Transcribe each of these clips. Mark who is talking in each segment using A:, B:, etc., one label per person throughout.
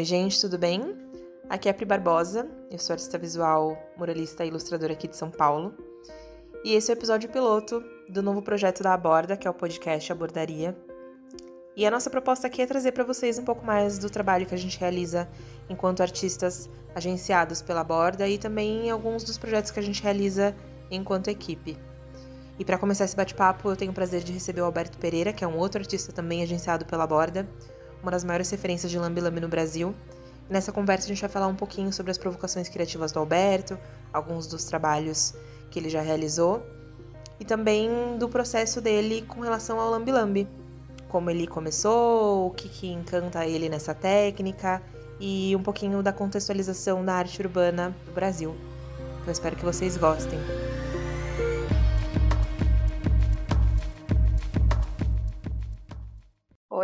A: Oi, gente, tudo bem? Aqui é a Pri Barbosa, eu sou artista visual, muralista e ilustradora aqui de São Paulo. E esse é o episódio piloto do novo projeto da Aborda, que é o podcast Abordaria. E a nossa proposta aqui é trazer para vocês um pouco mais do trabalho que a gente realiza enquanto artistas agenciados pela Aborda e também alguns dos projetos que a gente realiza enquanto equipe. E para começar esse bate-papo, eu tenho o prazer de receber o Alberto Pereira, que é um outro artista também agenciado pela Borda, uma das maiores referências de Lambi Lambi no Brasil. nessa conversa a gente vai falar um pouquinho sobre as provocações criativas do Alberto, alguns dos trabalhos que ele já realizou, e também do processo dele com relação ao Lambi Lambi. Como ele começou, o que, que encanta ele nessa técnica e um pouquinho da contextualização da arte urbana do Brasil. Eu espero que vocês gostem.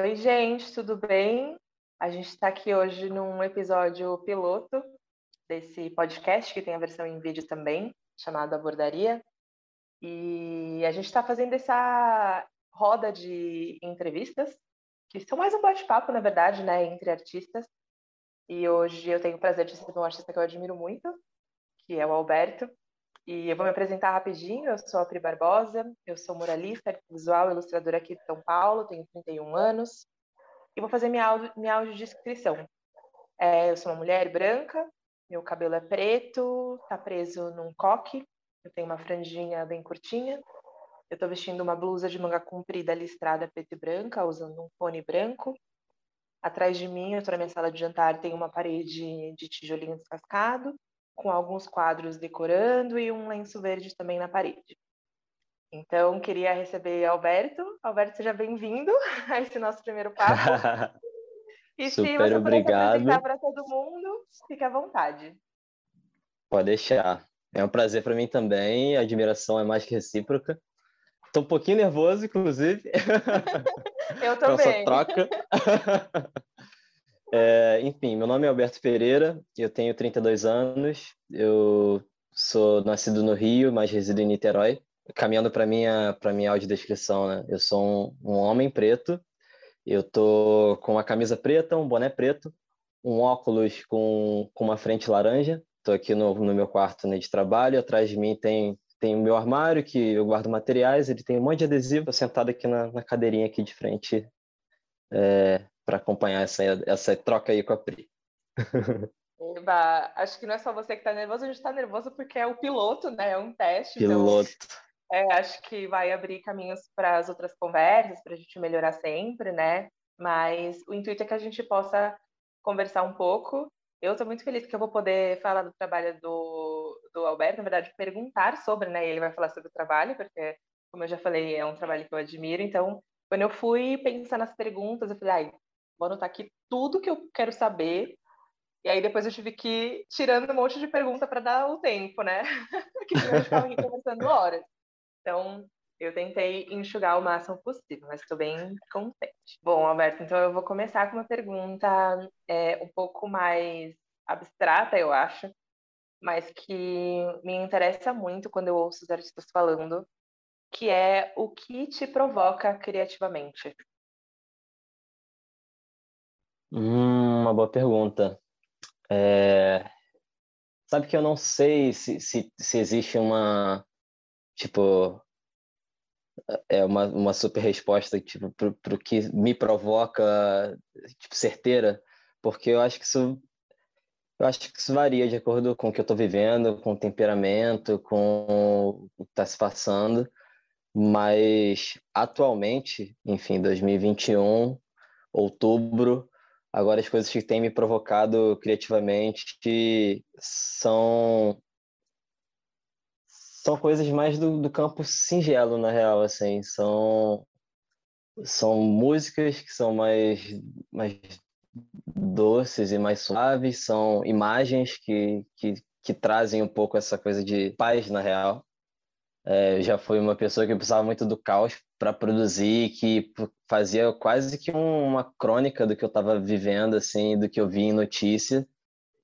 A: Oi, gente, tudo bem? A gente está aqui hoje num episódio piloto desse podcast, que tem a versão em vídeo também, chamado Abordaria. E a gente está fazendo essa roda de entrevistas, que são mais um bate-papo, na verdade, né, entre artistas. E hoje eu tenho o prazer de receber um artista que eu admiro muito, que é o Alberto. E eu vou me apresentar rapidinho. Eu sou a Pri Barbosa, eu sou muralista, visual, ilustradora aqui de São Paulo, tenho 31 anos. E vou fazer minha, minha audiodescrição. É, eu sou uma mulher branca, meu cabelo é preto, tá preso num coque, eu tenho uma franjinha bem curtinha. Eu estou vestindo uma blusa de manga comprida listrada preta e branca, usando um fone branco. Atrás de mim, eu na minha sala de jantar, tem uma parede de tijolinho descascado com alguns quadros decorando e um lenço verde também na parede. Então, queria receber Alberto. Alberto, seja bem-vindo a esse nosso primeiro papo.
B: e Super se você obrigado. apresentar
A: para todo mundo, fique à vontade.
B: Pode deixar. É um prazer para mim também, a admiração é mais que recíproca. Estou um pouquinho nervoso, inclusive.
A: Eu também.
B: Essa troca. É, enfim, meu nome é Alberto Pereira, eu tenho 32 anos, eu sou nascido no Rio, mas resido em Niterói. Caminhando para minha para minha audiodescrição, né? Eu sou um, um, homem preto, eu tô com uma camisa preta, um boné preto, um óculos com, com uma frente laranja. Estou aqui no, no meu quarto né, de trabalho, atrás de mim tem tem o meu armário que eu guardo materiais, ele tem um monte de adesivo. Estou sentado aqui na, na cadeirinha aqui de frente, é, para acompanhar essa, essa troca aí com a Pri.
A: Eba, acho que não é só você que está nervoso, a gente está nervoso porque é o piloto, né? É um teste.
B: Então, piloto.
A: Então, é, acho que vai abrir caminhos para as outras conversas, para a gente melhorar sempre, né? Mas o intuito é que a gente possa conversar um pouco. Eu estou muito feliz que eu vou poder falar do trabalho do, do Alberto, na verdade, perguntar sobre, né? Ele vai falar sobre o trabalho, porque, como eu já falei, é um trabalho que eu admiro. Então, quando eu fui pensar nas perguntas, eu falei, ai, vou anotar aqui tudo que eu quero saber. E aí depois eu tive que ir tirando um monte de pergunta para dar o tempo, né? Porque senão eu ficava aqui conversando horas. Então, eu tentei enxugar o máximo possível, mas estou bem contente. Bom, Alberto, então eu vou começar com uma pergunta é, um pouco mais abstrata, eu acho, mas que me interessa muito quando eu ouço os artistas falando, que é o que te provoca criativamente.
B: Hum, uma boa pergunta. É... Sabe que eu não sei se, se, se existe uma, tipo, é uma, uma super resposta tipo, para o que me provoca tipo, certeira, porque eu acho que isso eu acho que isso varia de acordo com o que eu estou vivendo, com o temperamento, com o que está se passando, mas atualmente, enfim, 2021, outubro, Agora, as coisas que têm me provocado criativamente são são coisas mais do, do campo singelo, na real, assim. São, são músicas que são mais, mais doces e mais suaves, são imagens que, que, que trazem um pouco essa coisa de paz, na real. É, já fui uma pessoa que precisava muito do caos para produzir, que fazia quase que uma crônica do que eu estava vivendo, assim, do que eu vi em notícia.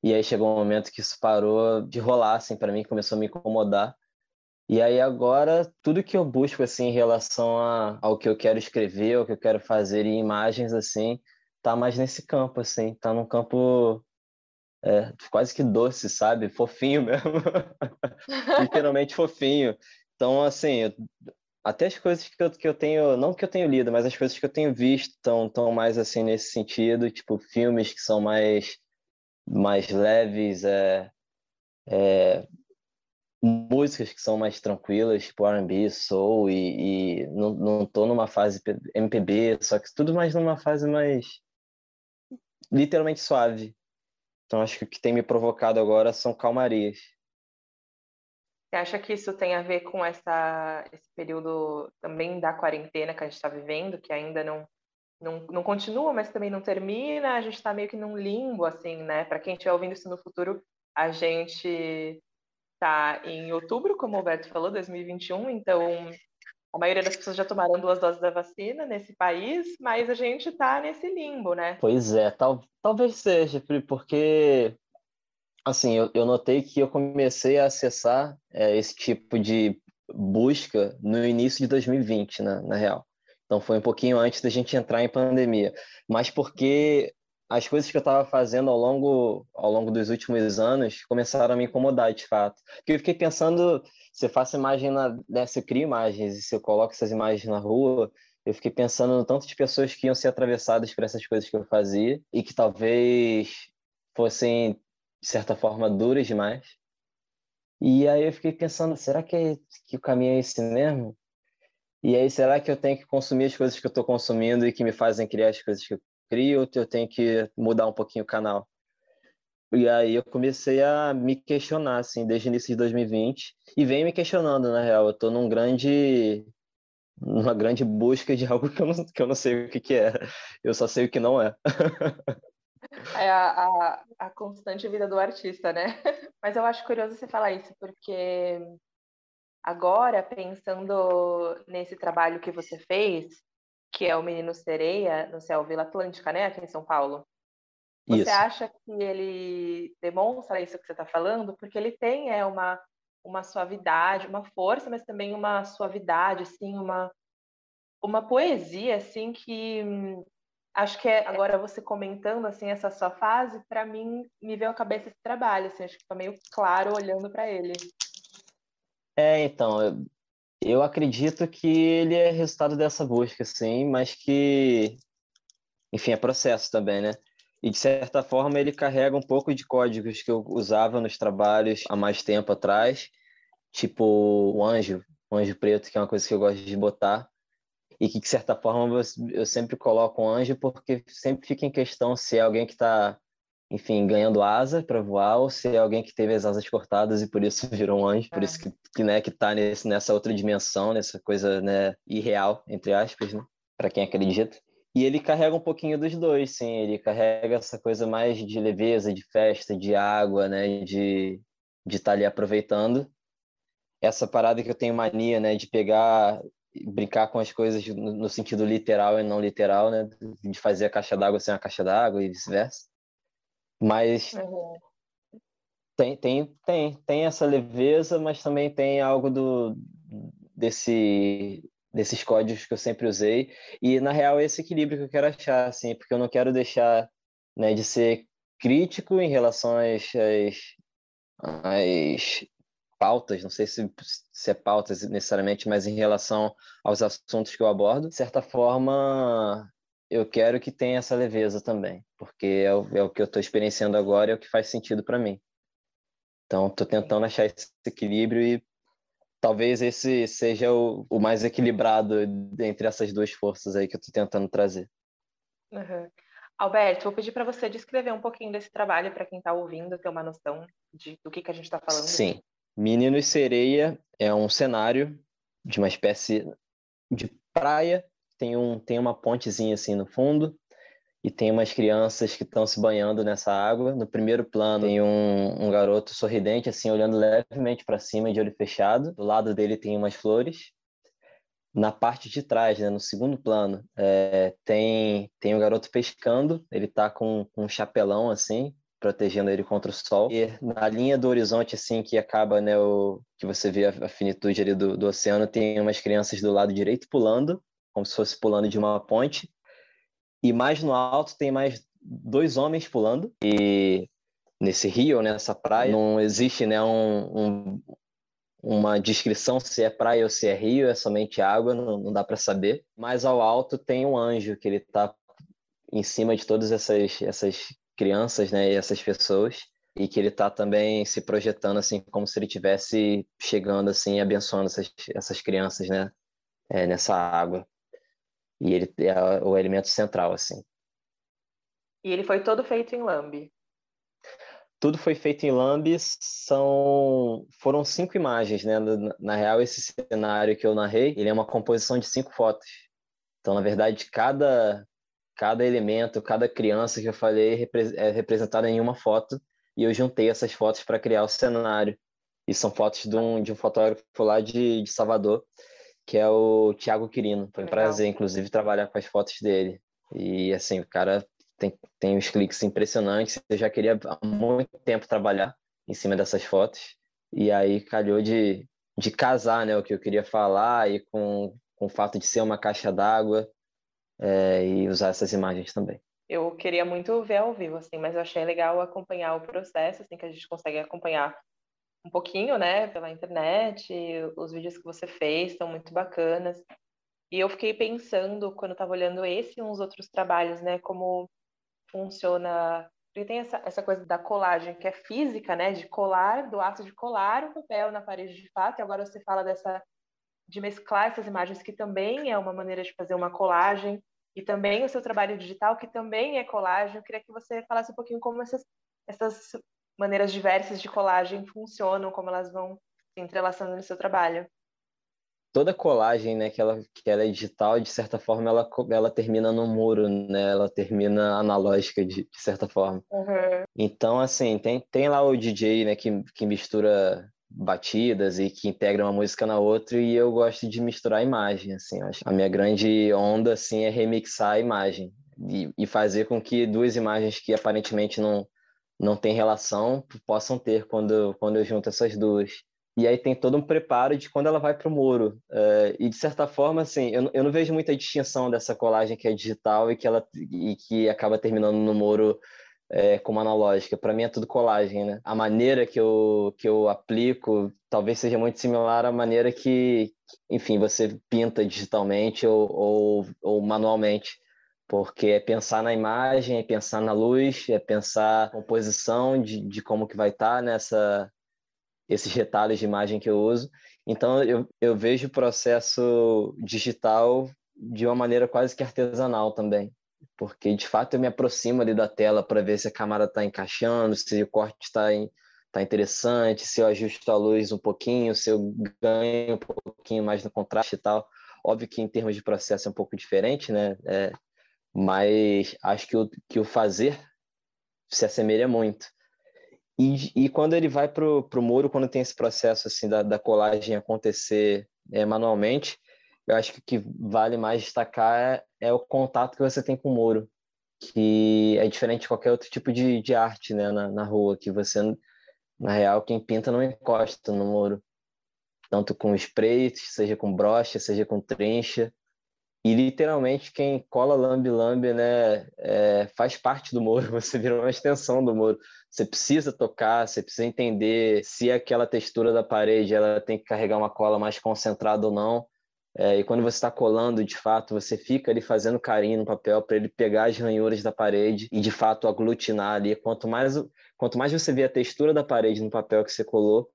B: E aí chegou um momento que isso parou de rolar, assim, para mim, começou a me incomodar. E aí agora, tudo que eu busco, assim, em relação a, ao que eu quero escrever, ao que eu quero fazer em imagens, assim, tá mais nesse campo, assim, tá num campo é, quase que doce, sabe? Fofinho mesmo. Literalmente fofinho. Então, assim, eu, até as coisas que eu, que eu tenho, não que eu tenho lido, mas as coisas que eu tenho visto estão tão mais assim nesse sentido, tipo filmes que são mais mais leves, é, é, músicas que são mais tranquilas, tipo R&B, soul, e, e não, não tô numa fase MPB, só que tudo mais numa fase mais literalmente suave. Então acho que o que tem me provocado agora são calmarias.
A: Você acha que isso tem a ver com essa, esse período também da quarentena que a gente está vivendo, que ainda não, não, não continua, mas também não termina? A gente está meio que num limbo, assim, né? Para quem estiver ouvindo isso no futuro, a gente está em outubro, como o Alberto falou, 2021, então a maioria das pessoas já tomaram duas doses da vacina nesse país, mas a gente está nesse limbo, né?
B: Pois é, tal, talvez seja, porque assim, eu, eu notei que eu comecei a acessar é, esse tipo de busca no início de 2020, né, na real. Então foi um pouquinho antes da gente entrar em pandemia, mas porque as coisas que eu estava fazendo ao longo ao longo dos últimos anos começaram a me incomodar de fato. Porque eu fiquei pensando, eu faço imagem na, né, eu crio imagens e se eu coloco essas imagens na rua, eu fiquei pensando no tanto de pessoas que iam ser atravessadas por essas coisas que eu fazia e que talvez fossem de certa forma duras demais. E aí eu fiquei pensando, será que, é, que o caminho é esse mesmo? E aí, será que eu tenho que consumir as coisas que eu estou consumindo e que me fazem criar as coisas que eu crio, ou eu tenho que mudar um pouquinho o canal? E aí eu comecei a me questionar, assim, desde o início de 2020, e venho me questionando, na real. Eu estou num grande numa grande busca de algo que eu não, que eu não sei o que, que é. Eu só sei o que não é.
A: É a, a, a, constante vida do artista, né? Mas eu acho curioso você falar isso, porque agora, pensando nesse trabalho que você fez, que é o Menino Sereia, no Céu Vila Atlântica, né, aqui em São Paulo, você isso. acha que ele demonstra isso que você está falando? Porque ele tem é, uma, uma suavidade, uma força, mas também uma suavidade, assim, uma, uma poesia, assim, que acho que é, agora você comentando assim essa sua fase, para mim me veio à cabeça esse trabalho, assim, acho que tá meio claro olhando para ele.
B: É, então, eu, eu acredito que ele é resultado dessa busca, sim, mas que, enfim, é processo também, né? E de certa forma ele carrega um pouco de códigos que eu usava nos trabalhos há mais tempo atrás, tipo o anjo, o anjo preto, que é uma coisa que eu gosto de botar e que, de certa forma, eu sempre coloco um anjo porque sempre fica em questão se é alguém que está, enfim, ganhando asa para voar ou se é alguém que teve as asas cortadas e por isso virou um anjo, por isso que, que, né, que tá nesse, nessa outra dimensão, nessa coisa né, irreal, entre aspas, né, para quem acredita. E ele carrega um pouquinho dos dois, sim. Ele carrega essa coisa mais de leveza, de festa, de água, né? De de estar tá ali aproveitando. Essa parada que eu tenho mania, né? De pegar brincar com as coisas no sentido literal e não literal, né? De fazer a caixa d'água sem a caixa d'água e vice-versa. Mas uhum. tem, tem, tem, tem essa leveza, mas também tem algo do desse desses códigos que eu sempre usei e na real é esse equilíbrio que eu quero achar, assim, porque eu não quero deixar, né, de ser crítico em relação às, às, às pautas, não sei se, se é pautas necessariamente, mas em relação aos assuntos que eu abordo, de certa forma, eu quero que tenha essa leveza também, porque é o, é o que eu estou experienciando agora e é o que faz sentido para mim. Então, estou tentando achar esse equilíbrio e talvez esse seja o, o mais equilibrado entre essas duas forças aí que eu estou tentando trazer.
A: Uhum. Alberto, vou pedir para você descrever um pouquinho desse trabalho para quem está ouvindo, ter uma noção de, do que, que a gente está falando.
B: Sim. Menino e Sereia é um cenário de uma espécie de praia, tem, um, tem uma pontezinha assim no fundo e tem umas crianças que estão se banhando nessa água. No primeiro plano tem um, um garoto sorridente assim olhando levemente para cima de olho fechado. Do lado dele tem umas flores. Na parte de trás, né, no segundo plano, é, tem tem um garoto pescando. Ele está com, com um chapelão assim, protegendo ele contra o sol. E na linha do horizonte, assim, que acaba, né, o, que você vê a, finitude ali do, do oceano, tem umas crianças do lado direito pulando, como se fosse pulando de uma ponte. e mais no alto tem mais dois homens pulando e nesse rio, nessa praia, não existe né, um, um, uma descrição se é praia ou se é rio, é somente água, não, não dá para saber. Mas ao alto tem um anjo que ele está em cima de todas essas, essas crianças né, e essas pessoas e que ele está também se projetando assim como se ele tivesse chegando assim abençoando essas, essas crianças né é, nessa água. E ele é o elemento central assim.
A: E ele foi todo feito em lambe
B: tudo foi feito em lambe são foram cinco imagens né na, na real esse cenário que eu narrei ele é uma composição de cinco fotos. Então na verdade cada cada elemento cada criança que eu falei é representada em uma foto e eu juntei essas fotos para criar o cenário. E são fotos de um, de um fotógrafo lá de, de Salvador, que é o Tiago Quirino. Foi um Legal. prazer, inclusive, trabalhar com as fotos dele. E, assim, o cara tem, tem uns cliques impressionantes. Eu já queria há muito tempo trabalhar em cima dessas fotos. E aí calhou de, de casar né, o que eu queria falar e com, com o fato de ser uma caixa d'água é, e usar essas imagens também
A: eu queria muito ver ao vivo, assim, mas eu achei legal acompanhar o processo, assim, que a gente consegue acompanhar um pouquinho, né, pela internet, os vídeos que você fez estão muito bacanas. E eu fiquei pensando, quando estava olhando esse e uns outros trabalhos, né, como funciona. Porque tem essa, essa coisa da colagem, que é física, né, de colar, do ato de colar o papel na parede de fato, e agora você fala dessa. de mesclar essas imagens, que também é uma maneira de fazer uma colagem e também o seu trabalho digital, que também é colagem. Eu queria que você falasse um pouquinho como essas, essas maneiras diversas de colagem funcionam, como elas vão se entrelaçando no seu trabalho.
B: Toda colagem, né, que ela, que ela é digital, de certa forma, ela, ela termina no muro, né? Ela termina analógica, de, de certa forma.
A: Uhum.
B: Então, assim, tem, tem lá o DJ, né, que, que mistura batidas e que integram uma música na outra e eu gosto de misturar a imagem, assim, acho. A minha grande onda, assim, é remixar a imagem e, e fazer com que duas imagens que aparentemente não não têm relação possam ter quando quando eu junto essas duas. E aí tem todo um preparo de quando ela vai para o muro. Uh, e de certa forma, assim, eu, eu não vejo muita distinção dessa colagem que é digital e que ela e que acaba terminando no muro é, como analógica. Para mim é tudo colagem, né? A maneira que eu, que eu aplico talvez seja muito similar à maneira que, enfim, você pinta digitalmente ou, ou, ou manualmente. Porque é pensar na imagem, é pensar na luz, é pensar a composição de, de como que vai estar tá nessa esses retalhos de imagem que eu uso. Então, eu, eu vejo o processo digital de uma maneira quase que artesanal também porque de fato eu me aproximo ali da tela para ver se a câmera está encaixando, se o corte está tá interessante, se eu ajusto a luz um pouquinho, se eu ganho um pouquinho mais no contraste e tal. Óbvio que em termos de processo é um pouco diferente, né? É, mas acho que o, que o fazer se assemelha muito. E, e quando ele vai para o muro, quando tem esse processo assim da, da colagem acontecer é, manualmente, eu acho que o que vale mais destacar é, o contato que você tem com o muro, que é diferente de qualquer outro tipo de, de arte né, na, na rua, que você, na real, quem pinta não encosta no muro. Tanto com spray, seja com brocha, seja com trincha. E literalmente quem cola lambe-lambe né, é, faz parte do muro, você vira uma extensão do muro. Você precisa tocar, você precisa entender se aquela textura da parede ela tem que carregar uma cola mais concentrada ou não. É, e quando você está colando, de fato, você fica ali fazendo carinho no papel para ele pegar as ranhuras da parede e, de fato, aglutinar ali. Quanto mais, quanto mais você vê a textura da parede no papel que você colou,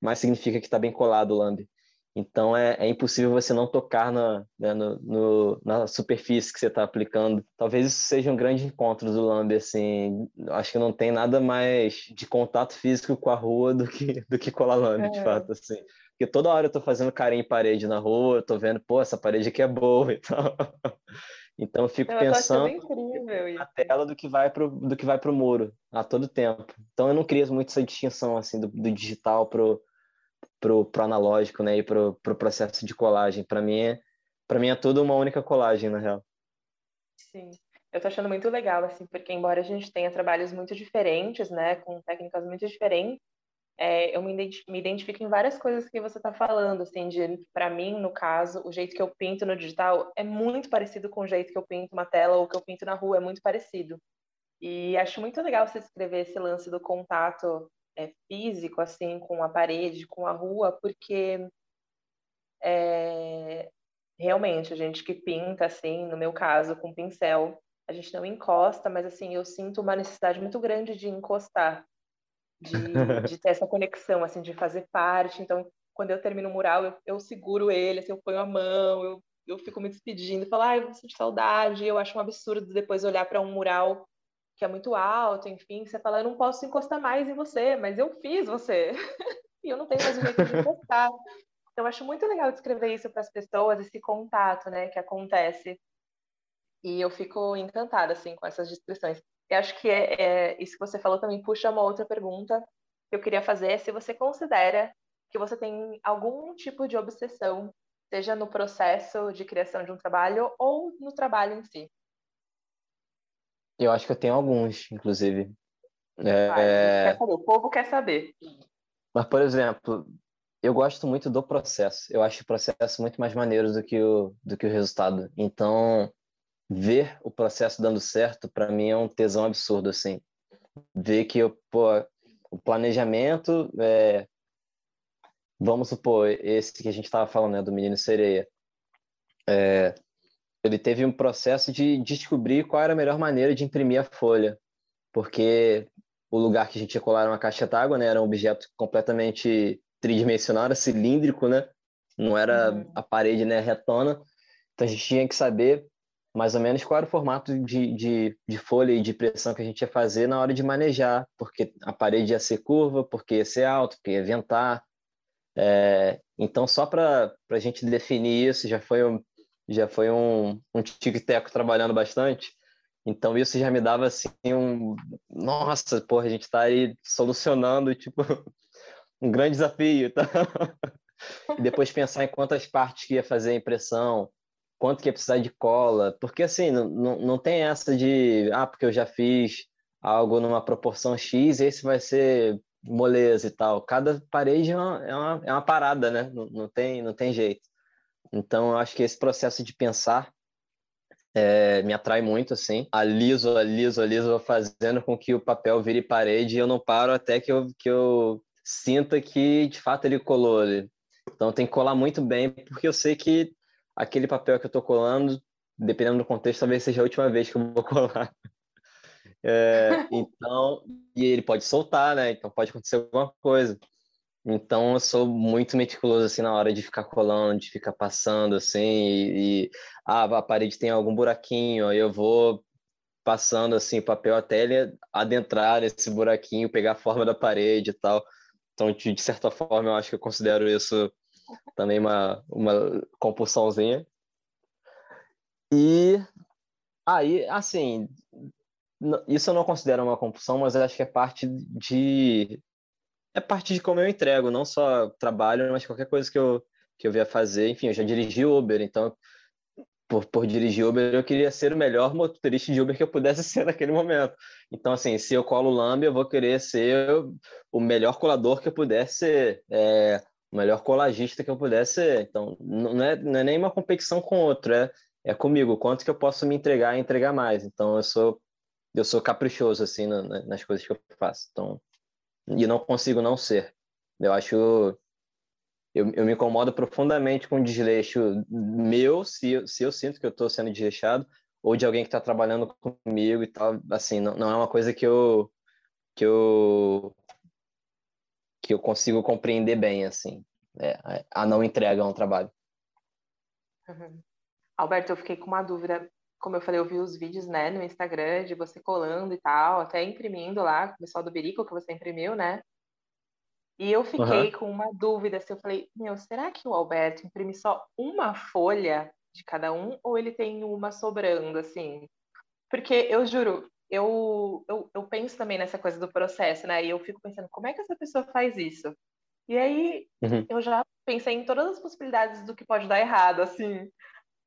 B: mais significa que está bem colado o lambe. Então, é, é, impossível você não tocar na, né, no, no, na superfície que você está aplicando. Talvez isso seja um grande encontro do lambe, assim. Acho que não tem nada mais de contato físico com a rua do que, do que colar lambe, é. de fato, assim. Porque toda hora eu tô fazendo carinho em parede na rua, eu tô vendo, pô, essa parede aqui é boa e tal. Então eu fico eu pensando incrível, na tela do que vai pro do que vai pro muro a todo tempo. Então eu não crio muito essa distinção assim do, do digital pro, pro pro analógico, né, e pro, pro processo de colagem. Para mim é para mim é tudo uma única colagem na real.
A: Sim. Eu tô achando muito legal assim, porque embora a gente tenha trabalhos muito diferentes, né, com técnicas muito diferentes, é, eu me, me identifico em várias coisas que você está falando, assim, de, para mim, no caso, o jeito que eu pinto no digital é muito parecido com o jeito que eu pinto uma tela ou que eu pinto na rua, é muito parecido. E acho muito legal você escrever esse lance do contato é, físico, assim, com a parede, com a rua, porque é, realmente a gente que pinta, assim, no meu caso, com pincel, a gente não encosta, mas assim, eu sinto uma necessidade muito grande de encostar, de, de ter essa conexão, assim, de fazer parte. Então, quando eu termino o mural, eu, eu seguro ele, assim, eu ponho a mão, eu, eu fico me despedindo, falo, ai, eu sinto saudade. Eu acho um absurdo depois olhar para um mural que é muito alto, enfim, você fala, eu não posso encostar mais em você, mas eu fiz você. e eu não tenho mais jeito de encostar. Então, acho muito legal descrever isso para as pessoas, esse contato, né, que acontece. E eu fico encantada, assim, com essas descrições. E acho que é, é, isso que você falou também puxa uma outra pergunta que eu queria fazer, se você considera que você tem algum tipo de obsessão, seja no processo de criação de um trabalho ou no trabalho em si.
B: Eu acho que eu tenho alguns, inclusive.
A: É... o povo quer saber.
B: Mas, por exemplo, eu gosto muito do processo. Eu acho o processo muito mais maneiro do que o, do que o resultado. Então, ver o processo dando certo, para mim, é um tesão absurdo, assim. Ver que eu, pô, o planejamento, é... vamos supor, esse que a gente estava falando, né, do Menino Sereia. É... Ele teve um processo de descobrir qual era a melhor maneira de imprimir a folha, porque o lugar que a gente ia colar uma caixa d'água, né, era um objeto completamente tridimensional, era cilíndrico, né? Não era uhum. a parede né, retona. Então a gente tinha que saber mais ou menos qual era o formato de, de, de folha e de pressão que a gente ia fazer na hora de manejar, porque a parede ia ser curva, porque ia ser alto, porque ia ventar. É, então, só para a gente definir isso, já foi um, já foi um, um tic-teco trabalhando bastante. Então, isso já me dava assim um. Nossa, porra, a gente está aí solucionando, tipo, um grande desafio. Tá? e depois pensar em quantas partes que ia fazer a impressão, quanto que ia precisar de cola, porque assim, não, não, não tem essa de, ah, porque eu já fiz algo numa proporção X, esse vai ser moleza e tal. Cada parede é uma, é uma, é uma parada, né? Não, não, tem, não tem jeito. Então, eu acho que esse processo de pensar é, me atrai muito, assim. Aliso, aliso, aliso, fazendo com que o papel vire parede e eu não paro até que eu, que eu sinta que de fato ele colou. Então tem que colar muito bem, porque eu sei que aquele papel que eu estou colando, dependendo do contexto, talvez seja a última vez que eu vou colar. É, então, e ele pode soltar, né? Então pode acontecer alguma coisa. Então eu sou muito meticuloso assim na hora de ficar colando, de ficar passando assim e, e ah, a parede tem algum buraquinho, aí eu vou passando assim o papel até ele adentrar nesse buraquinho, pegar a forma da parede e tal. Então, de, de certa forma, eu acho que eu considero isso também uma, uma compulsãozinha. E aí, assim, isso eu não considero uma compulsão, mas acho que é parte de é parte de como eu entrego, não só trabalho, mas qualquer coisa que eu que eu vier fazer. Enfim, eu já dirigi Uber, então por, por dirigir Uber, eu queria ser o melhor motorista de Uber que eu pudesse ser naquele momento. Então, assim, se eu colo Lamb, eu vou querer ser o melhor colador que eu pudesse ser, é, o melhor colagista que eu pudesse ser. Então, não é, não é nem uma competição com outro, é, é comigo, quanto que eu posso me entregar e entregar mais. Então, eu sou eu sou caprichoso, assim, nas coisas que eu faço. Então, e não consigo não ser. Eu acho eu, eu me incomodo profundamente com o desleixo meu, se, se eu sinto que eu estou sendo desleixado, ou de alguém que está trabalhando comigo e tal. Assim, não, não é uma coisa que eu, que eu, que eu consigo compreender bem, assim, é, a não entrega um trabalho.
A: Uhum. Alberto, eu fiquei com uma dúvida. Como eu falei, eu vi os vídeos, né, no Instagram de você colando e tal, até imprimindo lá, o pessoal do Berico que você imprimiu, né? E eu fiquei uhum. com uma dúvida, se eu falei, meu, será que o Alberto imprime só uma folha de cada um ou ele tem uma sobrando, assim? Porque eu juro, eu, eu, eu penso também nessa coisa do processo, né? E eu fico pensando, como é que essa pessoa faz isso? E aí uhum. eu já pensei em todas as possibilidades do que pode dar errado, assim.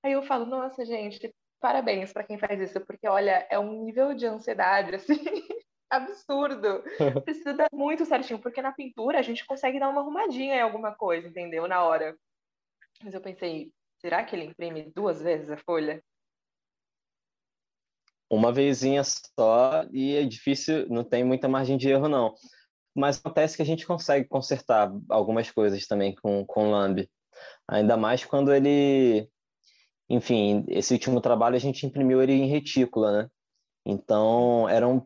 A: Aí eu falo, nossa, gente, parabéns para quem faz isso, porque olha, é um nível de ansiedade, assim, absurdo. Precisa dar muito certinho, porque na pintura a gente consegue dar uma arrumadinha em alguma coisa, entendeu? Na hora. Mas eu pensei, será que ele imprime duas vezes a folha?
B: Uma vezinha só e é difícil, não tem muita margem de erro, não. Mas acontece que a gente consegue consertar algumas coisas também com, com o Lamb. Ainda mais quando ele. Enfim, esse último trabalho a gente imprimiu ele em retícula, né? Então, eram.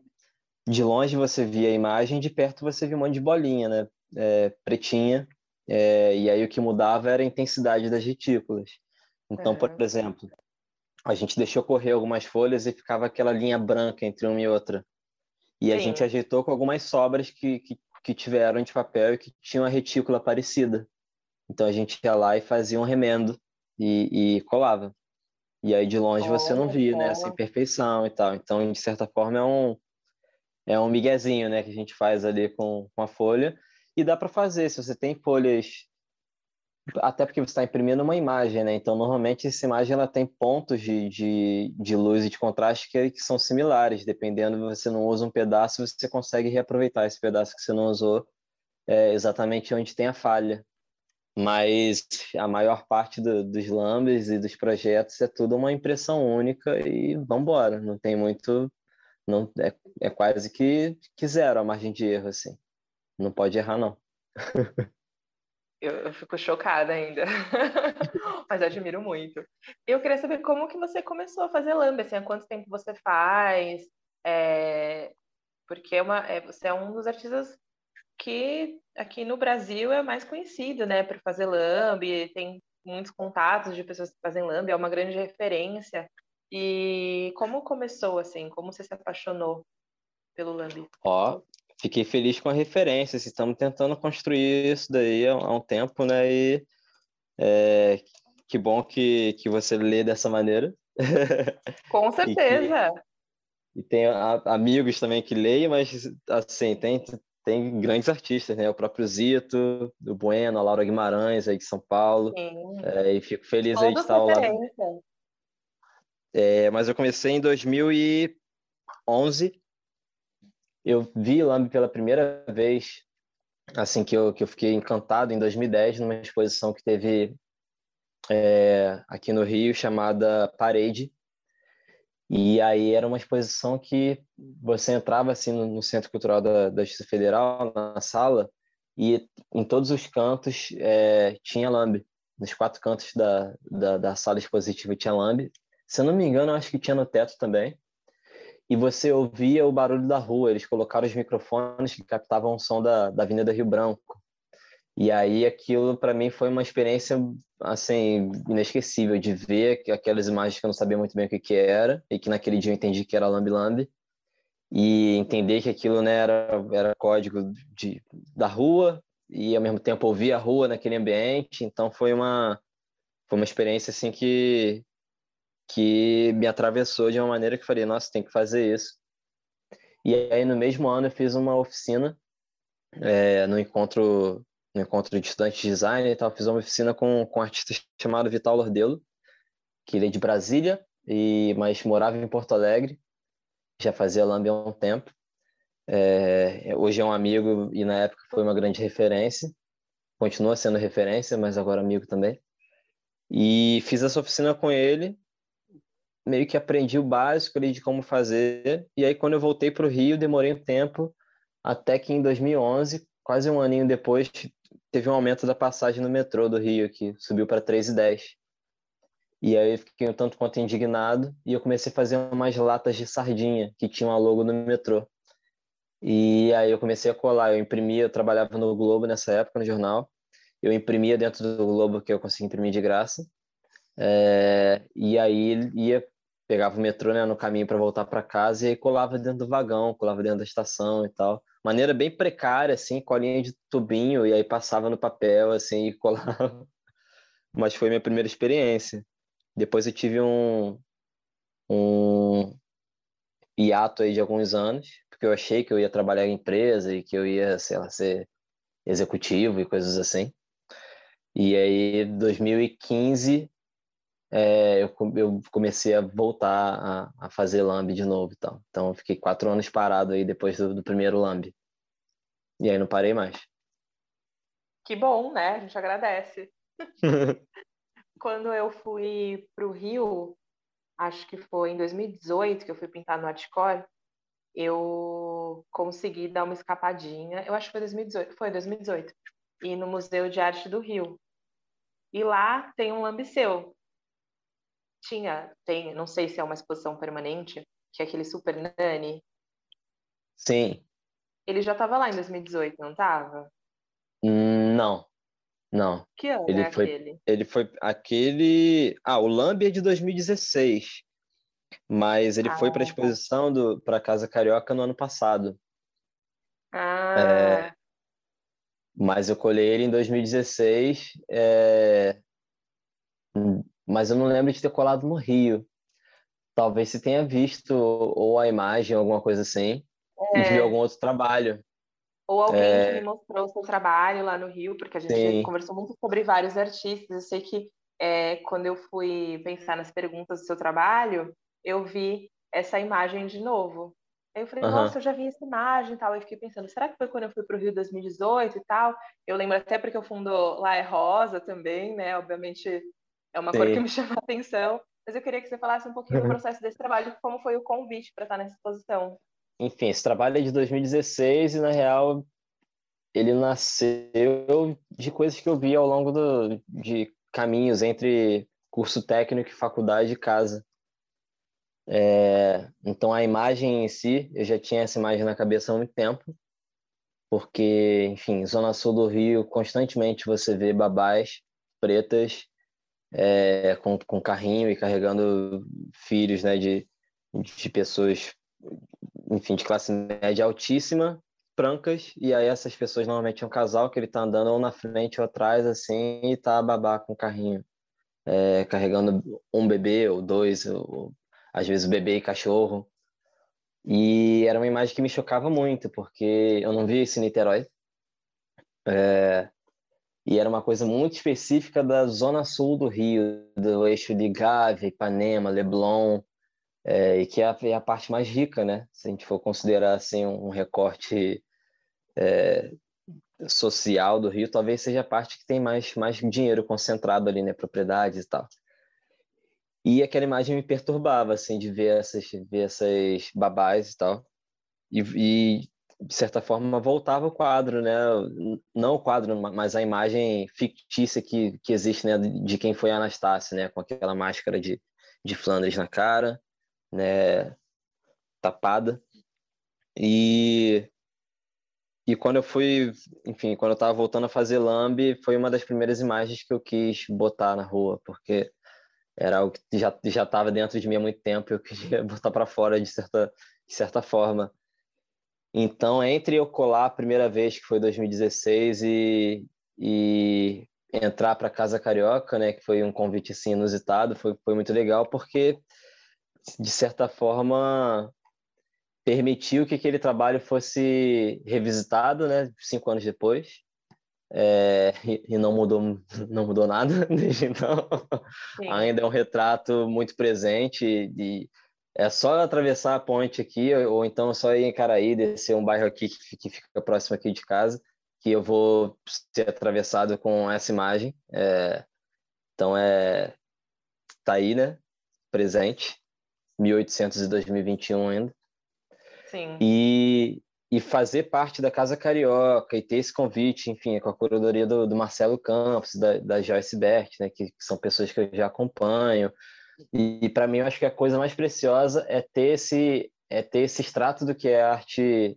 B: De longe você via a imagem, de perto você via um monte de bolinha, né? É, pretinha. É, e aí o que mudava era a intensidade das retículas. Então, por exemplo, a gente deixou correr algumas folhas e ficava aquela linha branca entre uma e outra. E Sim. a gente ajeitou com algumas sobras que, que, que tiveram de papel e que tinham a retícula parecida. Então a gente ia lá e fazia um remendo e, e colava. E aí de longe você não via, né, essa imperfeição e tal. Então, de certa forma, é um, é um miguezinho, né, que a gente faz ali com, com a folha. E dá para fazer, se você tem folhas até porque você está imprimindo uma imagem, né? Então, normalmente, essa imagem ela tem pontos de, de, de luz e de contraste que, que são similares. Dependendo, você não usa um pedaço, você consegue reaproveitar esse pedaço que você não usou é, exatamente onde tem a falha mas a maior parte do, dos lambes e dos projetos é tudo uma impressão única e vamos embora. Não tem muito, não é, é quase que, que zero a margem de erro assim. Não pode errar não.
A: Eu, eu fico chocada ainda, mas admiro muito. Eu queria saber como que você começou a fazer lambe, assim, há quanto tempo você faz? É... Porque é uma, é, você é um dos artistas que aqui no Brasil é mais conhecido, né, por fazer lambe, tem muitos contatos de pessoas que fazem lambe, é uma grande referência. E como começou assim? Como você se apaixonou pelo lambe?
B: Ó, fiquei feliz com a referência. Estamos tentando construir isso daí há um tempo, né? E é, que bom que, que você lê dessa maneira.
A: Com certeza.
B: e, que, e tem a, amigos também que leem, mas assim, tem, tem grandes artistas, né? O próprio Zito, o Bueno, a Laura Guimarães aí de São Paulo. É, e fico feliz aí de estar ao lado. É, mas eu comecei em 2011. Eu vi Lamb pela primeira vez, assim que eu, que eu fiquei encantado, em 2010, numa exposição que teve é, aqui no Rio, chamada Parede, e aí era uma exposição que você entrava assim no, no Centro Cultural da, da Justiça Federal, na sala, e em todos os cantos é, tinha lambe. Nos quatro cantos da, da, da, sala expositiva tinha lambe. Se eu não me engano, acho que tinha no teto também. E você ouvia o barulho da rua. Eles colocaram os microfones que captavam o som da, da Avenida Rio Branco. E aí aquilo para mim foi uma experiência assim inesquecível de ver aquelas imagens que eu não sabia muito bem o que que era e que naquele dia eu entendi que era Lambi Lambi e entender que aquilo né, era era código de da rua e ao mesmo tempo ouvir a rua naquele ambiente, então foi uma foi uma experiência assim que que me atravessou de uma maneira que eu falei, nossa, tem que fazer isso. E aí no mesmo ano eu fiz uma oficina é, no encontro no encontro de estudantes de design e tal, fiz uma oficina com, com um artista chamado Vital Lordelo, que ele é de Brasília, e mas morava em Porto Alegre, já fazia lambe há um tempo. É, hoje é um amigo e na época foi uma grande referência, continua sendo referência, mas agora amigo também. E fiz essa oficina com ele, meio que aprendi o básico ali de como fazer, e aí quando eu voltei para o Rio, demorei um tempo, até que em 2011, quase um aninho depois, teve um aumento da passagem no metrô do Rio, que subiu para 3,10. E aí eu fiquei um tanto quanto indignado e eu comecei a fazer umas latas de sardinha que tinham a logo no metrô. E aí eu comecei a colar, eu imprimia, eu trabalhava no Globo nessa época, no jornal. Eu imprimia dentro do Globo que eu conseguia imprimir de graça. É, e aí ia pegava o metrô né, no caminho para voltar para casa e aí colava dentro do vagão, colava dentro da estação e tal maneira bem precária, assim, colinha de tubinho, e aí passava no papel, assim, e colava. Mas foi minha primeira experiência. Depois eu tive um, um hiato aí de alguns anos, porque eu achei que eu ia trabalhar em empresa e que eu ia, sei lá, ser executivo e coisas assim. E aí, 2015, é, eu, eu, comecei a voltar a, a fazer lambe de novo. Então, então eu fiquei quatro anos parado aí depois do, do primeiro lambe. E aí não parei mais.
A: Que bom, né? A gente agradece. Quando eu fui para o Rio, acho que foi em 2018 que eu fui pintar no Artcore, eu consegui dar uma escapadinha. Eu acho que foi 2018, foi 2018. E no Museu de Arte do Rio. E lá tem um lambiceu. Tinha, tem, não sei se é uma exposição permanente, que é aquele Super Nani.
B: Sim.
A: Ele já estava lá em 2018, não estava?
B: Não, não.
A: Que ano
B: ele
A: é
B: foi,
A: aquele?
B: Ele foi aquele. Ah, o Lambi é de 2016. Mas ele ah, foi para a exposição do para Casa Carioca no ano passado.
A: Ah. É,
B: mas eu colhei ele em 2016. É, mas eu não lembro de ter colado no Rio. Talvez se tenha visto ou a imagem, alguma coisa assim, é. e viu algum outro trabalho.
A: Ou alguém é... que me mostrou o seu trabalho lá no Rio, porque a gente Sim. conversou muito sobre vários artistas. Eu sei que é, quando eu fui pensar nas perguntas do seu trabalho, eu vi essa imagem de novo. Aí eu falei, uhum. nossa, eu já vi essa imagem e tal. Eu fiquei pensando, será que foi quando eu fui para o Rio 2018 e tal? Eu lembro até porque o fundo lá é rosa também, né? Obviamente é uma Sim. cor que me chama a atenção. Mas eu queria que você falasse um pouquinho do processo desse trabalho, como foi o convite para estar nessa exposição
B: enfim, esse trabalho é de 2016 e, na real, ele nasceu de coisas que eu vi ao longo do, de caminhos entre curso técnico e faculdade de casa. É, então, a imagem em si, eu já tinha essa imagem na cabeça há muito tempo, porque, enfim, Zona Sul do Rio, constantemente você vê babás pretas é, com, com carrinho e carregando filhos né, de, de pessoas enfim, de classe média altíssima, brancas, e aí essas pessoas normalmente é um casal que ele tá andando ou na frente ou atrás, assim, e tá babá com o carrinho, é, carregando um bebê ou dois, ou, às vezes bebê e cachorro. E era uma imagem que me chocava muito, porque eu não via isso em Niterói. É, e era uma coisa muito específica da zona sul do Rio, do eixo de Gávea, Ipanema, Leblon, é, e que é a, é a, parte mais rica, né? Se a gente for considerar assim um recorte é, social do Rio, talvez seja a parte que tem mais, mais dinheiro concentrado ali, né? Propriedades e tal. E aquela imagem me perturbava, assim, de ver essas, ver essas babás e tal. E, e, de certa forma, voltava o quadro, né? Não o quadro, mas a imagem fictícia que, que existe, né? De quem foi Anastácia, né? Com aquela máscara de, de Flandres na cara, né, tapada. E e quando eu fui, enfim, quando eu estava voltando a fazer lambe, foi uma das primeiras imagens que eu quis botar na rua, porque era algo que já já estava dentro de mim há muito tempo, eu queria botar para fora de certa de certa forma. Então, entre eu colar a primeira vez, que foi 2016, e, e entrar para Casa Carioca, né, que foi um convite assim, inusitado, foi, foi muito legal, porque de certa forma, permitiu que aquele trabalho fosse revisitado, né, cinco anos depois, é, e, não mudou, não mudou nada desde então. Sim. Ainda é um retrato muito presente e é só atravessar a ponte aqui, ou então só ir em Caraí, descer um bairro aqui que, que fica próximo aqui de casa, que eu vou ser atravessado com essa imagem. É, então é tá aí, né? Presente. 1800 e 2021 ainda.
A: Sim.
B: E, e fazer parte da Casa Carioca e ter esse convite, enfim, com a curadoria do, do Marcelo Campos, da, da Joyce Bert, né, que, que, são pessoas que eu já acompanho. E, para mim, eu acho que a coisa mais preciosa é ter esse, é ter esse extrato do que é arte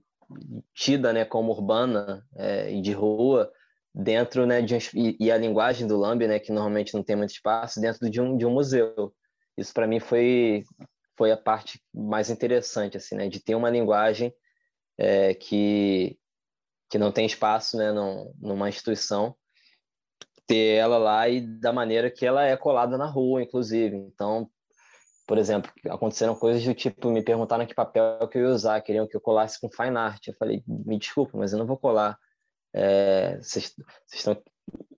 B: tida né, como urbana é, e de rua, dentro né, de e, a linguagem do Lambi, né, que normalmente não tem muito espaço, dentro de um, de um museu. Isso para mim foi foi a parte mais interessante, assim, né? De ter uma linguagem é, que, que não tem espaço, né? Num, numa instituição, ter ela lá e da maneira que ela é colada na rua, inclusive. Então, por exemplo, aconteceram coisas do tipo, me perguntaram que papel que eu ia usar, queriam que eu colasse com fine art. Eu falei, me desculpa, mas eu não vou colar. É, vocês é, estão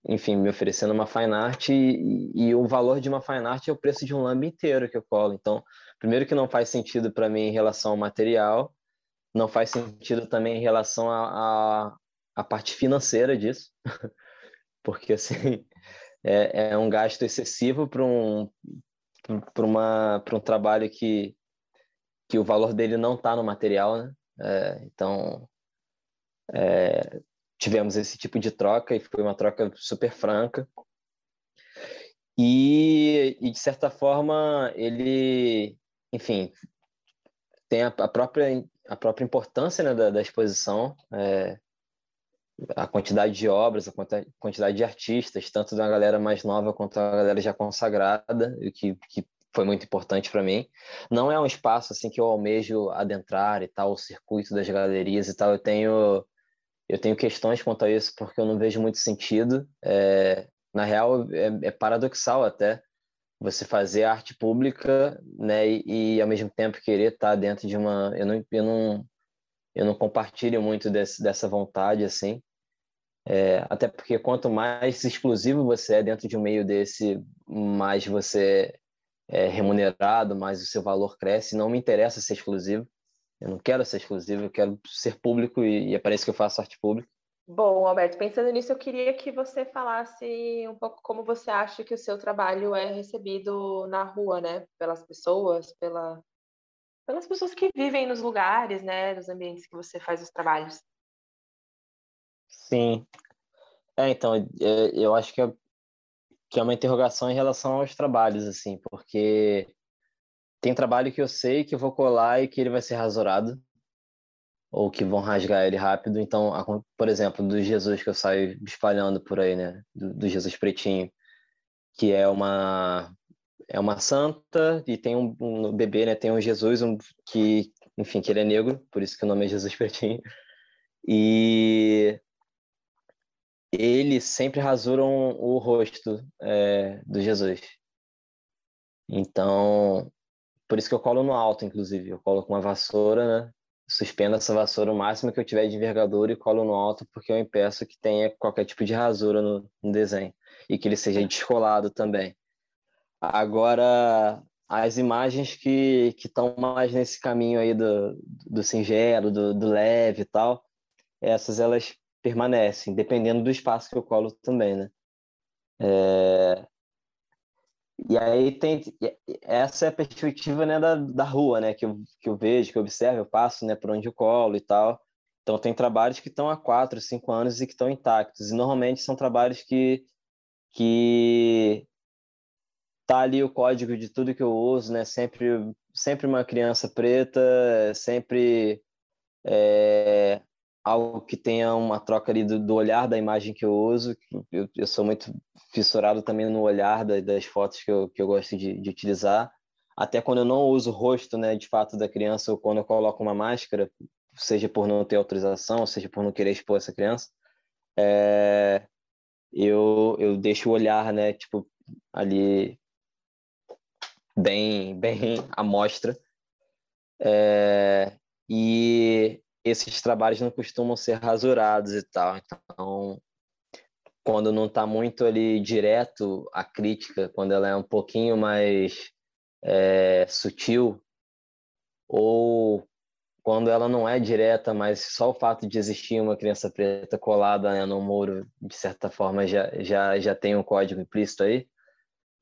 B: enfim, me oferecendo uma fine art e, e, o valor de uma fine art é o preço de um lambe inteiro que eu colo. Então, primeiro que não faz sentido para mim em relação ao material, não faz sentido também em relação à parte financeira disso, porque assim é, é um gasto excessivo para um para uma para um trabalho que que o valor dele não está no material, né? É, então é, tivemos esse tipo de troca e foi uma troca super franca. E, e de certa forma, ele, enfim, tem a, a própria, a própria importância né, da, da exposição, é, a quantidade de obras, a quantidade de artistas, tanto da galera mais nova quanto da galera já consagrada, que, que foi muito importante para mim. Não é um espaço assim que eu almejo adentrar e tal, o circuito das galerias e tal. Eu tenho eu tenho questões quanto a isso porque eu não vejo muito sentido. É, na real, é, é, paradoxal até você fazer arte pública, né, e, e, ao mesmo tempo querer estar dentro de uma. Eu não, eu não, eu não compartilho muito desse, dessa vontade assim. É, até porque quanto mais exclusivo você é dentro de um meio desse, mais você é remunerado, mais o seu valor cresce. Não me interessa ser exclusivo. Eu não quero ser exclusivo, eu quero ser público e, e é para isso que eu faço arte pública.
A: Bom, Alberto, pensando nisso, eu queria que você falasse um pouco como você acha que o seu trabalho é recebido na rua, né? Pelas pessoas, pela... pelas pessoas que vivem nos lugares, né? Nos ambientes que você faz os trabalhos.
B: Sim. É, então, é, eu acho que é, que é uma interrogação em relação aos trabalhos, assim, porque tem trabalho que eu sei que eu vou colar e que ele vai ser rasurado, ou que vão rasgar ele rápido. Então, por exemplo, do Jesus que eu saio espalhando por aí, né? Do, do Jesus pretinho, que é uma é uma santa e tem um, um bebê, né? Tem um Jesus um, que, enfim, que ele é negro, por isso que o nome é Jesus pretinho. E eles sempre rasuram o rosto é, do Jesus. Então, por isso que eu colo no alto, inclusive. Eu colo com uma vassoura, né? Suspendo essa vassoura o máximo que eu tiver de envergadura e colo no alto, porque eu impeço que tenha qualquer tipo de rasura no, no desenho. E que ele seja descolado também. Agora, as imagens que estão mais nesse caminho aí do, do singelo, do, do leve e tal, essas elas permanecem, dependendo do espaço que eu colo também, né? É, e aí tem essa é a perspectiva né, da, da rua, né, que eu, que eu vejo, que eu observo, eu passo né, por onde eu colo e tal. Então tem trabalhos que estão há quatro, cinco anos e que estão intactos. E normalmente são trabalhos que que tá ali o código de tudo que eu uso, né? Sempre sempre uma criança preta, sempre é, algo que tenha uma troca ali do, do, olhar da imagem que eu uso. Eu, eu sou muito fissurado também no olhar da, das fotos que eu, que eu gosto de, de, utilizar. Até quando eu não uso o rosto, né, de fato, da criança, ou quando eu coloco uma máscara, seja por não ter autorização, seja por não querer expor essa criança, é, eu, eu deixo o olhar, né, tipo, ali bem, bem à mostra. É, e esses trabalhos não costumam ser rasurados e tal. Então, quando não está muito ali direto a crítica, quando ela é um pouquinho mais é, sutil, ou quando ela não é direta, mas só o fato de existir uma criança preta colada né, no muro, de certa forma, já, já, já tem um código implícito aí,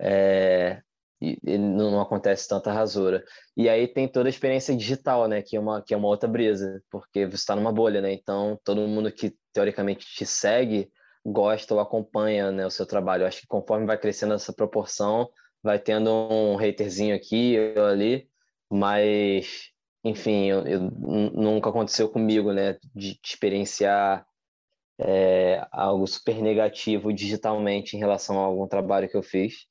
B: é, e, não, não, acontece tanta rasura. E aí tem toda a experiência digital, né, que é uma, que é uma outra brisa, porque você está numa bolha, né, então todo mundo que teoricamente te segue gosta ou acompanha né, o seu trabalho. Eu acho que conforme vai crescendo essa proporção, vai tendo um haterzinho aqui ou ali, mas, enfim, eu, eu nunca aconteceu comigo, né, de, experienciar é, algo super negativo digitalmente em relação a algum trabalho que eu fiz.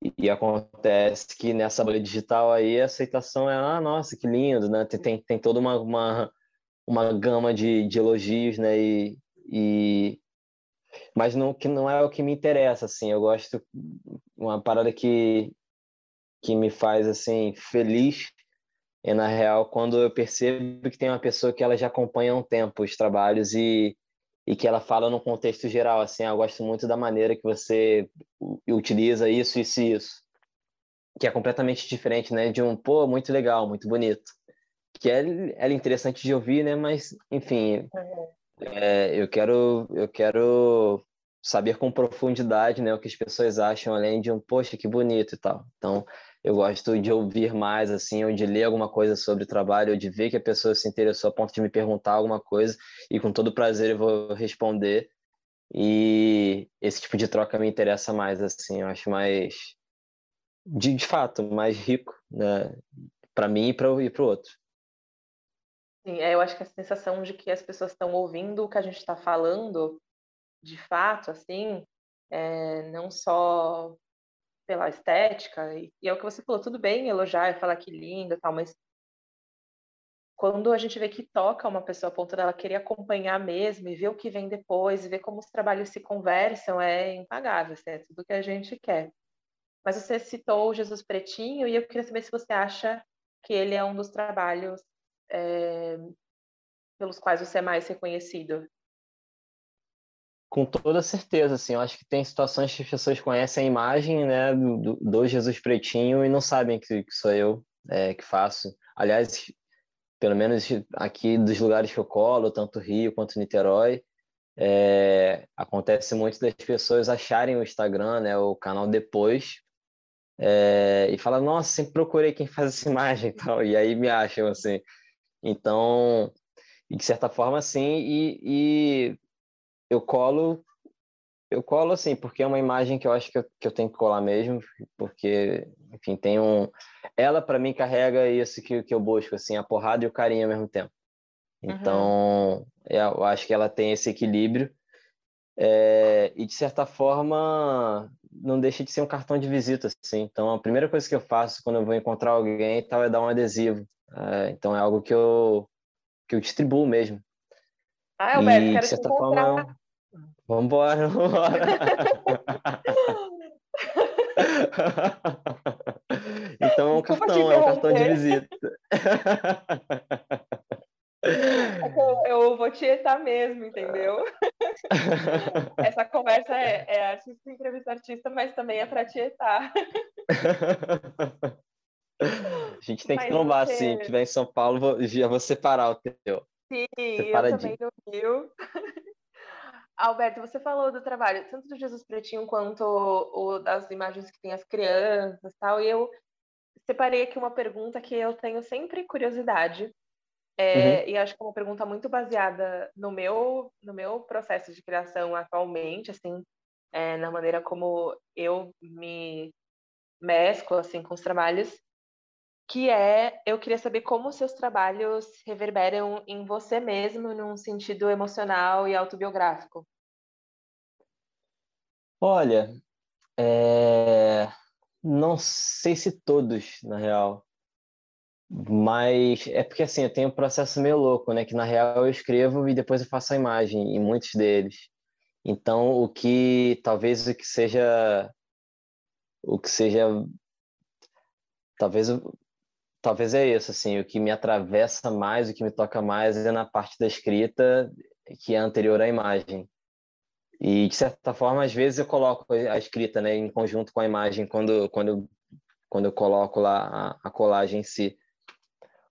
B: E acontece que nessa bolha digital aí a aceitação é, ah, nossa, que lindo, né? Tem, tem, tem toda uma, uma, uma gama de, de elogios, né? E, e... Mas não, que não é o que me interessa, assim. Eu gosto... Uma parada que, que me faz, assim, feliz é, na real, quando eu percebo que tem uma pessoa que ela já acompanha há um tempo os trabalhos e, e que ela fala no contexto geral, assim, ah, eu gosto muito da maneira que você utiliza isso, isso e isso, que é completamente diferente, né, de um, pô, muito legal, muito bonito, que é, é interessante de ouvir, né, mas, enfim, é, eu quero, eu quero saber com profundidade, né, o que as pessoas acham, além de um, poxa, que bonito e tal, então, eu gosto de ouvir mais, assim, ou de ler alguma coisa sobre o trabalho, ou de ver que a pessoa se interessou a ponto de me perguntar alguma coisa, e com todo prazer eu vou responder. E esse tipo de troca me interessa mais, assim, eu acho mais, de, de fato, mais rico, né, para mim e para o outro.
A: Sim, é, eu acho que a sensação de que as pessoas estão ouvindo o que a gente está falando, de fato, assim, é, não só pela estética, e, é o que você falou, tudo bem elogiar e falar que linda tal, mas quando a gente vê que toca uma pessoa a ponto dela querer acompanhar mesmo e ver o que vem depois, e ver como os trabalhos se conversam, é impagável, assim, é tudo que a gente quer. Mas você citou o Jesus Pretinho, e eu queria saber se você acha que ele é um dos trabalhos é, pelos quais você é mais reconhecido.
B: Com toda certeza, assim, eu acho que tem situações que as pessoas conhecem a imagem, né, do, do Jesus Pretinho e não sabem que, que sou eu é, que faço. Aliás, pelo menos aqui dos lugares que eu colo, tanto Rio quanto Niterói, é, acontece muito das pessoas acharem o Instagram, né, o canal depois, é, e falar, nossa, sempre procurei quem faz essa imagem e tal, e aí me acham, assim. Então, de certa forma, sim, e, e eu colo eu colo assim, porque é uma imagem que eu acho que eu, que eu tenho que colar mesmo, porque, enfim, tem um... Ela, para mim, carrega isso que, que eu busco, assim, a porrada e o carinho ao mesmo tempo. Então, uhum. eu acho que ela tem esse equilíbrio. É, e, de certa forma, não deixa de ser um cartão de visita, assim. Então, a primeira coisa que eu faço quando eu vou encontrar alguém tal é dar um adesivo. É, então, é algo que eu, que eu distribuo mesmo.
A: Ah, Alberto, e, quero de certa forma,
B: vambora, vambora. então é um cartão, é um cartão de visita.
A: É eu vou tietar mesmo, entendeu? Essa conversa é, é artista entrevista artista, mas também é para tietar.
B: A gente tem que mas trombar, você... assim, estiver em São Paulo, já vou separar o teu.
A: Sim, eu também no Rio. Alberto, você falou do trabalho, tanto do Jesus Pretinho quanto o das imagens que tem as crianças tal, e eu separei aqui uma pergunta que eu tenho sempre curiosidade, é, uhum. e acho que é uma pergunta muito baseada no meu, no meu processo de criação atualmente, assim, é, na maneira como eu me mesclo, assim, com os trabalhos, que é eu queria saber como seus trabalhos reverberam em você mesmo num sentido emocional e autobiográfico.
B: Olha, é... não sei se todos, na real, mas é porque assim, eu tenho um processo meio louco, né? Que na real eu escrevo e depois eu faço a imagem em muitos deles. Então, o que talvez o que seja o que seja talvez talvez é isso, assim, o que me atravessa mais, o que me toca mais é na parte da escrita que é anterior à imagem. E de certa forma, às vezes eu coloco a escrita, né, em conjunto com a imagem quando quando quando eu coloco lá a, a colagem em si.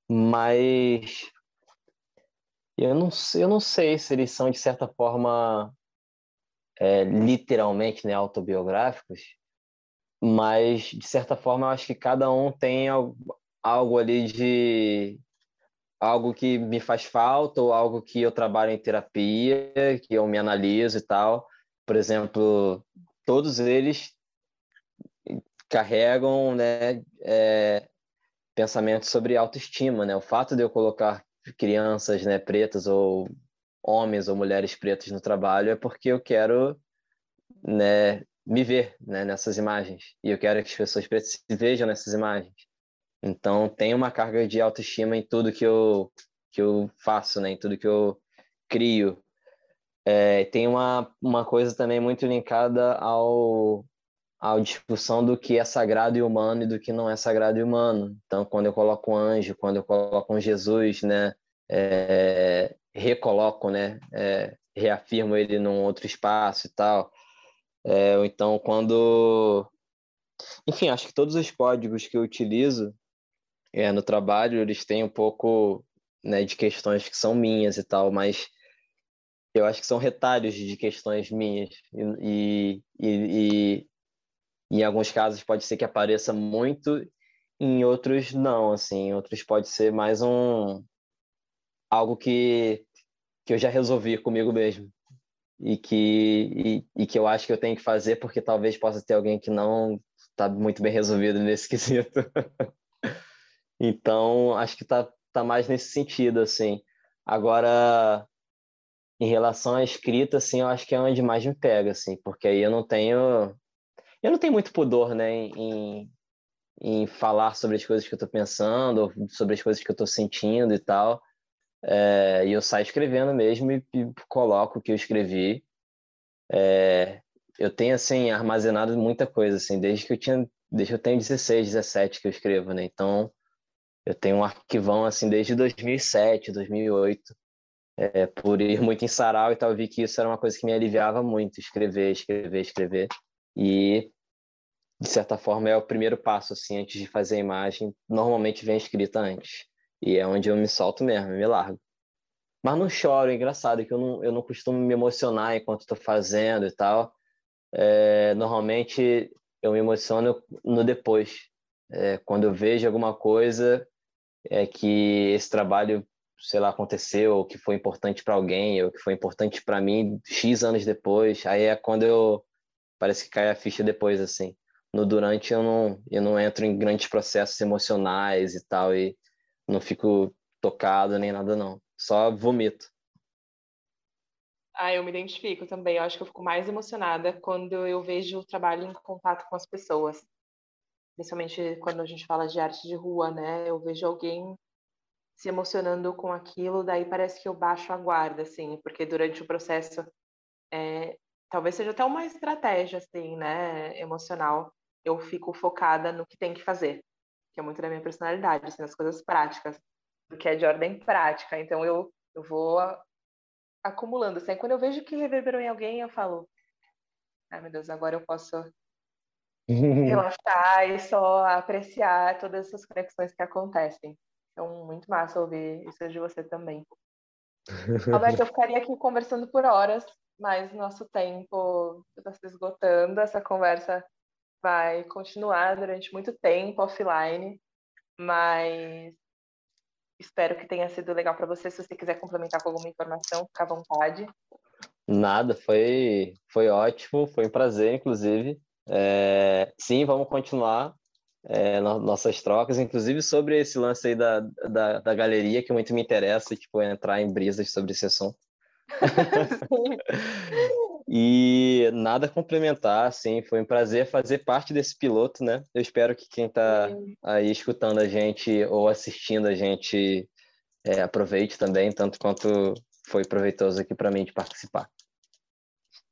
B: Mas eu não eu não sei se eles são de certa forma é, literalmente né, autobiográficos, mas de certa forma eu acho que cada um tem algo ali de algo que me faz falta ou algo que eu trabalho em terapia, que eu me analiso e tal. Por exemplo, todos eles carregam né, é, pensamentos sobre autoestima, né? O fato de eu colocar crianças né, pretas ou homens ou mulheres pretas no trabalho é porque eu quero né, me ver né, nessas imagens e eu quero que as pessoas pretas se vejam nessas imagens. Então, tem uma carga de autoestima em tudo que eu, que eu faço, né? em tudo que eu crio. É, tem uma, uma coisa também muito linkada ao, à discussão do que é sagrado e humano e do que não é sagrado e humano. Então, quando eu coloco um anjo, quando eu coloco um Jesus, né? É, recoloco, né? É, reafirmo ele num outro espaço e tal. É, então quando. Enfim, acho que todos os códigos que eu utilizo é, no trabalho, eles têm um pouco né, de questões que são minhas e tal, mas eu acho que são retalhos de questões minhas. E, e, e, e em alguns casos pode ser que apareça muito, em outros não, assim. Em outros pode ser mais um algo que, que eu já resolvi comigo mesmo e que, e, e, que eu acho que eu tenho que fazer porque talvez possa ter alguém que não está muito bem resolvido nesse quesito. Então, acho que está tá mais nesse sentido, assim. Agora, em relação à escrita, assim, eu acho que é onde mais me pega, assim, porque aí eu não tenho... Eu não tenho muito pudor, né, em, em falar sobre as coisas que eu estou pensando, sobre as coisas que eu estou sentindo e tal. É, e eu saio escrevendo mesmo e, e coloco o que eu escrevi. É, eu tenho, assim, armazenado muita coisa, assim, desde que eu tinha... Desde que eu tenho 16, 17 que eu escrevo, né? Então, eu tenho um arquivão, assim, desde 2007, 2008. É, por ir muito em sarau e tal, vi que isso era uma coisa que me aliviava muito, escrever, escrever, escrever. E, de certa forma, é o primeiro passo, assim, antes de fazer a imagem. Normalmente vem escrita antes. E é onde eu me solto mesmo, me largo. Mas não choro, é engraçado que eu não, eu não costumo me emocionar enquanto estou fazendo e tal. É, normalmente eu me emociono no depois. É, quando eu vejo alguma coisa é que esse trabalho, sei lá, aconteceu, ou que foi importante para alguém, ou que foi importante para mim X anos depois, aí é quando eu parece que cai a ficha depois assim. No durante eu não eu não entro em grandes processos emocionais e tal e não fico tocado nem nada, não. Só vomito.
A: Ah, eu me identifico também. Eu acho que eu fico mais emocionada quando eu vejo o trabalho em contato com as pessoas. Principalmente quando a gente fala de arte de rua, né? Eu vejo alguém se emocionando com aquilo, daí parece que eu baixo a guarda, assim, porque durante o processo é, talvez seja até uma estratégia, assim, né, emocional. Eu fico focada no que tem que fazer que é muito da minha personalidade, assim, nas coisas práticas, porque é de ordem prática. Então eu, eu vou acumulando. Assim, quando eu vejo que reverberou em alguém, eu falo, ai meu Deus, agora eu posso relaxar e só apreciar todas essas conexões que acontecem. Então, muito massa ouvir isso de você também. Alberto, eu ficaria aqui conversando por horas, mas nosso tempo está se esgotando. Essa conversa vai continuar durante muito tempo offline, mas espero que tenha sido legal para você. Se você quiser complementar com alguma informação, fica à vontade.
B: Nada, foi, foi ótimo, foi um prazer, inclusive. É, sim, vamos continuar é, no, nossas trocas, inclusive sobre esse lance aí da, da, da, galeria, que muito me interessa, tipo, entrar em brisas sobre esse assunto. E nada a complementar, assim, foi um prazer fazer parte desse piloto, né? Eu espero que quem está aí escutando a gente ou assistindo a gente é, aproveite também, tanto quanto foi proveitoso aqui para mim de participar.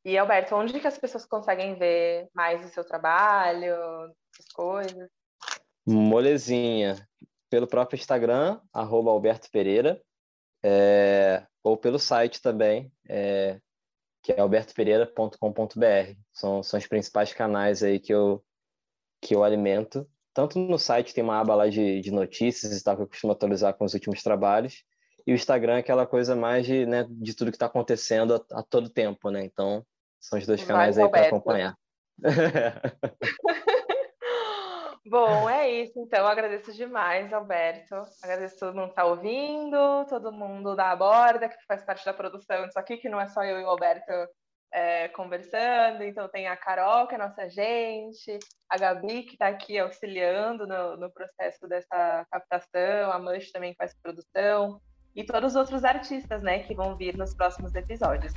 A: E Alberto, onde que as pessoas conseguem ver mais o seu trabalho, as coisas?
B: Molezinha, pelo próprio Instagram, arroba Alberto Pereira, é, ou pelo site também, é, que é albertopereira.com.br. São, são os principais canais aí que eu, que eu alimento. Tanto no site tem uma aba lá de, de notícias e tal, que eu costumo atualizar com os últimos trabalhos. E o Instagram é aquela coisa mais de, né, de tudo que está acontecendo a, a, todo tempo, né? Então, são os dois canais aí para acompanhar.
A: Bom, é isso. Então, agradeço demais, Alberto. Agradeço todo mundo que está ouvindo, todo mundo da borda, que faz parte da produção disso aqui, que não é só eu e o Alberto é, conversando. Então, tem a Carol, que é nossa gente, a Gabi, que está aqui auxiliando no, no, processo dessa captação, a Manche também faz produção, e todos os outros artistas, né, que vão vir nos próximos episódios.